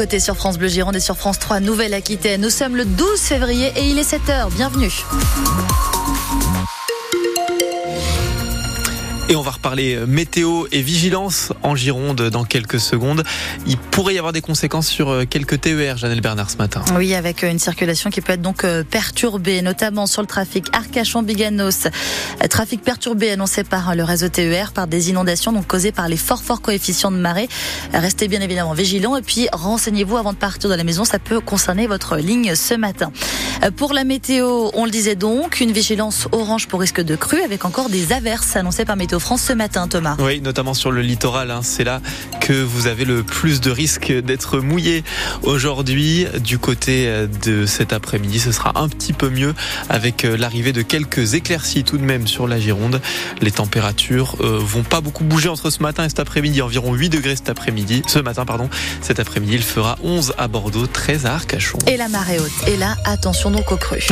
côté sur France Bleu Gironde et sur France 3 Nouvelle-Aquitaine. Nous sommes le 12 février et il est 7h. Bienvenue. Et on va reparler euh, météo et vigilance en Gironde dans quelques secondes. Il pourrait y avoir des conséquences sur euh, quelques TER, Janelle Bernard, ce matin. Oui, avec euh, une circulation qui peut être donc perturbée, notamment sur le trafic Arcachon-Biganos. Trafic perturbé annoncé par le réseau TER par des inondations donc causées par les forts forts coefficients de marée. Restez bien évidemment vigilants et puis renseignez-vous avant de partir de la maison. Ça peut concerner votre ligne ce matin. Pour la météo, on le disait donc, une vigilance orange pour risque de crue avec encore des averses annoncées par Météo France ce matin, Thomas. Oui, notamment sur le littoral. Hein. C'est là que vous avez le plus de risques d'être mouillé aujourd'hui. Du côté euh, de cet après-midi, ce sera un petit peu mieux avec euh, l'arrivée de quelques éclaircies tout de même sur la Gironde. Les températures euh, vont pas beaucoup bouger entre ce matin et cet après-midi. Environ 8 degrés cet après-midi. Ce matin, pardon. Cet après-midi, il fera 11 à Bordeaux, 13 à Arcachon. Et la marée haute. Et là, attention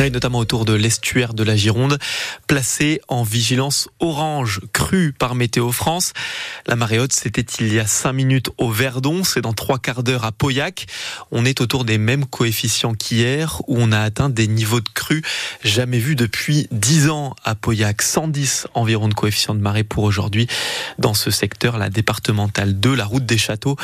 notamment autour de l'estuaire de la Gironde, placé en vigilance orange crue par Météo France. La marée haute, c'était il y a 5 minutes au Verdon, c'est dans trois quarts d'heure à Pauillac. On est autour des mêmes coefficients qu'hier, où on a atteint des niveaux de crue jamais vus depuis 10 ans à Pauillac. 110 environ de coefficients de marée pour aujourd'hui dans ce secteur, la départementale 2, la route des châteaux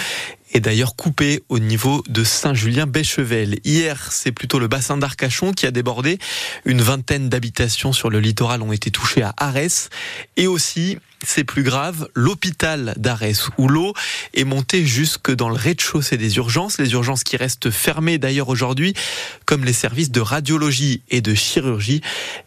est d'ailleurs coupé au niveau de Saint-Julien-Béchevel. Hier, c'est plutôt le bassin d'Arcachon qui a débordé. Une vingtaine d'habitations sur le littoral ont été touchées à Arès. Et aussi, c'est plus grave, l'hôpital d'Arès où l'eau est montée jusque dans le rez-de-chaussée des urgences. Les urgences qui restent fermées d'ailleurs aujourd'hui, comme les services de radiologie et de chirurgie.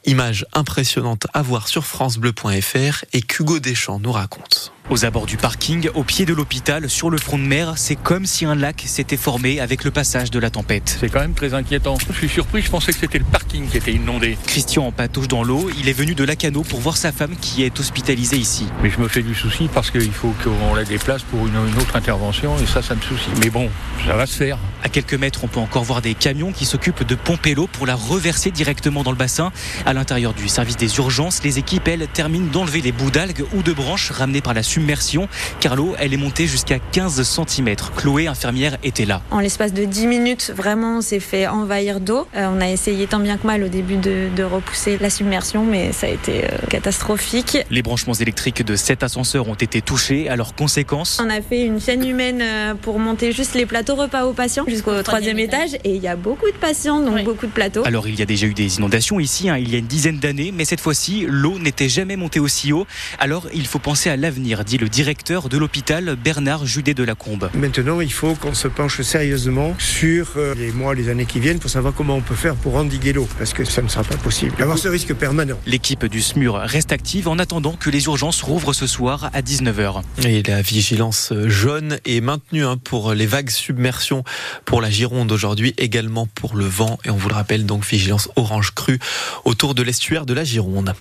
Image impressionnante à voir sur francebleu.fr et qu'Hugo Deschamps nous raconte. Aux abords du parking, au pied de l'hôpital, sur le front de mer, c'est comme si un lac s'était formé avec le passage de la tempête. C'est quand même très inquiétant. Je suis surpris, je pensais que c'était le parking qui était inondé. Christian en patouche dans l'eau, il est venu de Lacano pour voir sa femme qui est hospitalisée ici. Mais je me fais du souci parce qu'il faut qu'on la déplace pour une, autre intervention et ça, ça me soucie. Mais bon, ça va se faire. À quelques mètres, on peut encore voir des camions qui s'occupent de pomper l'eau pour la reverser directement dans le bassin. À l'intérieur du service des urgences, les équipes, elles, terminent d'enlever les bouts d'algues ou de branches ramenées par la submersion. Car l'eau, elle est montée jusqu'à 15 cm. Chloé, infirmière, était là. En l'espace de 10 minutes, vraiment, on s'est fait envahir d'eau. Euh, on a essayé tant bien que mal au début de, repousser la submersion, mais ça a été euh, catastrophique. Les branchements électriques de cet ascenseurs ont été touchés. À leurs conséquences On a fait une chaîne humaine euh, pour monter juste les plateaux repas aux patients jusqu'au troisième étage. Et il y a beaucoup de patients, donc beaucoup de plateaux. Alors il y a déjà eu des inondations ici, hein, il y a une dizaine d'années, mais cette fois-ci, l'eau n'était jamais montée aussi haut. Alors il faut penser à l'avenir, dit le directeur de l'hôpital Bernard Judet de la Combe. Maintenant, il faut qu'on se penche sérieusement sur euh, les mois, les années qui viennent pour savoir comment on peut faire pour endiguer l'eau, parce que ça ne sera pas possible. Avoir ce risque permanent. L'équipe du SMUR reste active en attendant que les urgences rouvrent ce soir à 19h. Et la vigilance jaune est maintenue hein, pour les vagues submersion pour la Gironde aujourd'hui, également pour le vent. Et on vous le rappelle, donc vigilance orange crue autour de l'estuaire de la Gironde.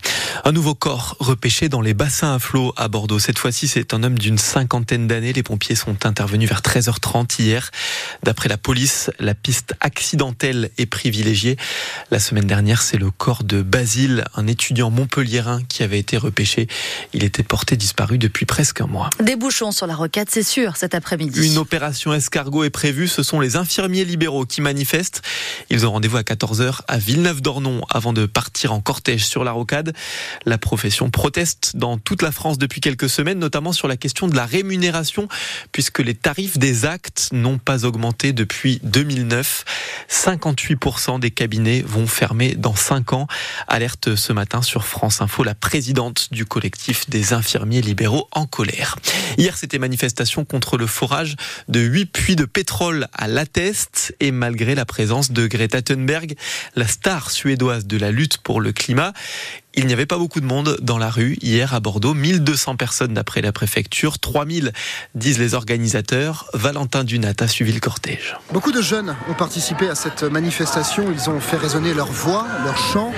Un nouveau corps repêché dans les bassins à flot à Bordeaux. Cette fois-ci, c'est un homme d'une cinquantaine d'années. Les pompiers sont intervenus vers 13h30 hier. D'après la police, la piste accidentelle est privilégiée. La semaine dernière, c'est le corps de Basile, un étudiant montpelliérain qui avait été repêché. Il était porté disparu depuis presque un mois. Des bouchons sur la rocade, c'est sûr, cet après-midi. Une opération escargot est prévue. Ce sont les infirmiers libéraux qui manifestent. Ils ont rendez-vous à 14h à Villeneuve-d'Ornon avant de partir en cortège sur la rocade. La profession proteste dans toute la France depuis quelques semaines, notamment sur la question de la rémunération, puisque les tarifs des actes n'ont pas augmenté depuis 2009. 58% des cabinets vont fermer dans 5 ans. Alerte ce matin sur France Info, la présidente du collectif des infirmiers libéraux en colère. Hier, c'était manifestation contre le forage de 8 puits de pétrole à et malgré la présence de Greta Thunberg, la star suédoise de la lutte pour le climat, il n'y avait pas beaucoup de monde dans la rue hier à Bordeaux, 1200 personnes d'après la préfecture, 3000 disent les organisateurs. Valentin Dunat a suivi le cortège. Beaucoup de jeunes ont participé à cette manifestation, ils ont fait résonner leur voix, leur chant.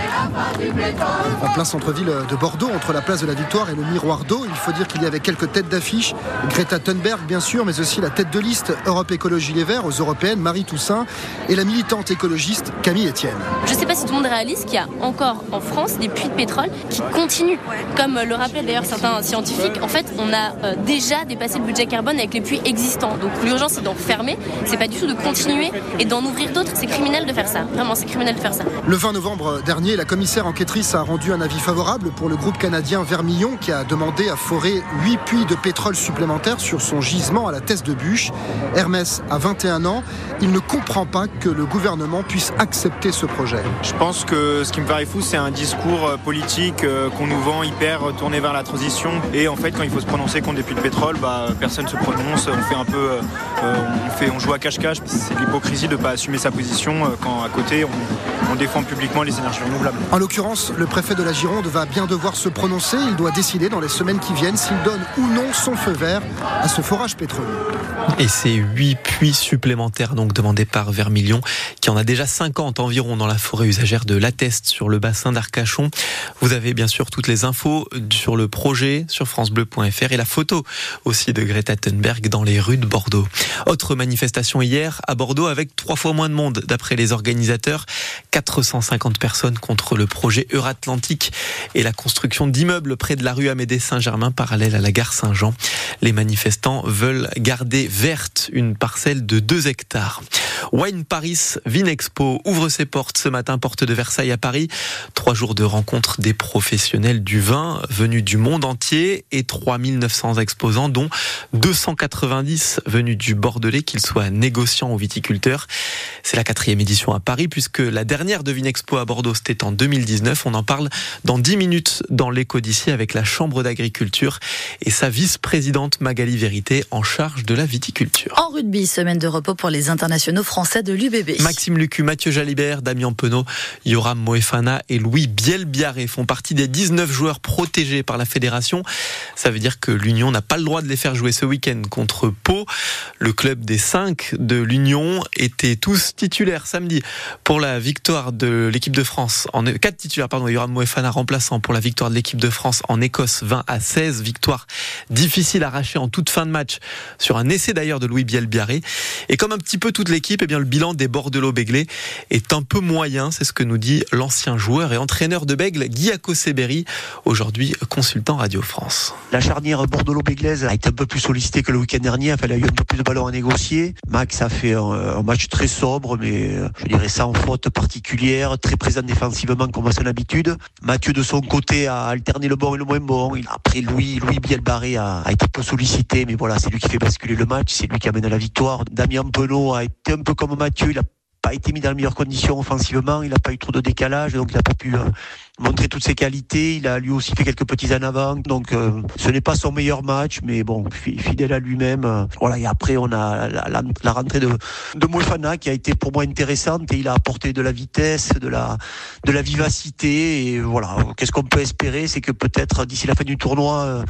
En plein centre-ville de Bordeaux, entre la place de la Victoire et le miroir d'eau, il faut dire qu'il y avait quelques têtes d'affiche. Greta Thunberg bien sûr, mais aussi la tête de liste Europe Écologie Les Verts aux européennes, Marie Toussaint, et la militante écologiste Camille Etienne. Je ne sais pas si tout le monde réalise qu'il y a encore en France des puits de pétrole pétrole qui continue. Comme le rappelaient d'ailleurs certains scientifiques, en fait, on a déjà dépassé le budget carbone avec les puits existants. Donc l'urgence, c'est d'en fermer, c'est pas du tout de continuer et d'en ouvrir d'autres. C'est criminel de faire ça. Vraiment, c'est criminel de faire ça. Le 20 novembre dernier, la commissaire enquêtrice a rendu un avis favorable pour le groupe canadien Vermillon qui a demandé à forer 8 puits de pétrole supplémentaires sur son gisement à la Teste de Bûche. Hermès a 21 ans. Il ne comprend pas que le gouvernement puisse accepter ce projet. Je pense que ce qui me paraît fou, c'est un discours euh, euh, qu'on nous vend hyper tourné vers la transition. Et en fait, quand il faut se prononcer contre des puits de pétrole, bah, personne ne se prononce. On fait un peu, euh, on, fait, on joue à cache-cache. C'est l'hypocrisie de ne pas assumer sa position quand à côté on, on défend publiquement les énergies renouvelables. En l'occurrence, le préfet de la Gironde va bien devoir se prononcer. Il doit décider dans les semaines qui viennent s'il donne ou non son feu vert à ce forage pétrolier. Et ces huit puits supplémentaires donc demandés par Vermilion, qui en a déjà 50 environ dans la forêt usagère de l'Atteste sur le bassin d'Arcachon. Vous avez bien sûr toutes les infos sur le projet sur francebleu.fr et la photo aussi de Greta Thunberg dans les rues de Bordeaux. Autre manifestation hier à Bordeaux avec trois fois moins de monde d'après les organisateurs. 450 personnes contre le projet Euratlantique et la construction d'immeubles près de la rue Amédée Saint-Germain parallèle à la gare Saint-Jean. Les manifestants veulent garder verte une parcelle de 2 hectares. Wine Paris Vinexpo ouvre ses portes ce matin, porte de Versailles à Paris. Trois jours de rencontre des professionnels du vin venus du monde entier et 3900 exposants, dont 290 venus du Bordelais, qu'ils soient négociants ou viticulteurs. C'est la quatrième édition à Paris puisque la dernière de Vinexpo à Bordeaux, c'était en 2019. On en parle dans 10 minutes dans l'écho d'ici avec la Chambre d'agriculture et sa vice-présidente Magali Vérité en charge de la viticulture. En rugby, semaine de repos pour les internationaux français de l'UBB. Maxime Lucu, Mathieu Jalibert, Damien Penaud, Yoram Moefana et Louis Bielbiaré font partie des 19 joueurs protégés par la fédération. Ça veut dire que l'Union n'a pas le droit de les faire jouer ce week-end contre Pau. Le club des 5 de l'Union était tous titulaires samedi pour la victoire de l'équipe de France. En 4 titulaires, pardon, Yoram Moefana remplaçant pour la victoire de l'équipe de France en Écosse 20 à 16. Victoire difficile arrachée en toute fin de match sur un essai d'ailleurs de Louis Bielbiaré. Et comme un petit peu toute l'équipe, eh bien le bilan des Bordelot-Béglé est un peu moyen, c'est ce que nous dit l'ancien joueur et entraîneur de Bègle, Guy Seberi, aujourd'hui consultant Radio France. La charnière Bordelot-Béglaise a été un peu plus sollicitée que le week-end dernier, il a eu un peu plus de ballons à négocier. Max a fait un, match très sobre, mais euh, je dirais sans faute particulière, très présent défensivement comme à son habitude. Mathieu de son côté a alterné le bon et le moins bon. Après Louis, Louis Bielbarré a, a été peu sollicité, mais voilà, c'est lui qui fait basculer le match, c'est lui qui amène à la victoire. Damien Penaud a été un peu comme Mathieu, pas été mis dans les meilleures conditions offensivement, il n'a pas eu trop de décalage, donc il n'a pas pu euh, montrer toutes ses qualités. Il a lui aussi fait quelques petits en avant, donc euh, ce n'est pas son meilleur match, mais bon, fidèle à lui-même. Euh, voilà, et après on a la, rentrée de de qui a été pour moi intéressante et il a apporté de la vitesse, de la de la vivacité et voilà. Qu'est-ce qu'on peut espérer, c'est que peut-être d'ici la fin du tournoi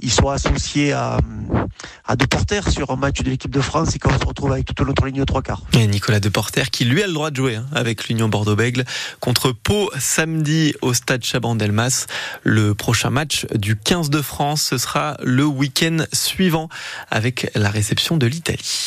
il soit associé à, à Deporter sur un match de l'équipe de France et qu'on se retrouve avec toute notre ligne de trois quarts. Et Nicolas Deporter qui lui a le droit de jouer hein, avec l'Union Bordeaux-Bègle contre Pau samedi au stade Chaban-Delmas. Le prochain match du 15 de France, ce sera le week-end suivant avec la réception de l'Italie.